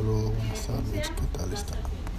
Saludos, buenas tardes, ¿qué tal están?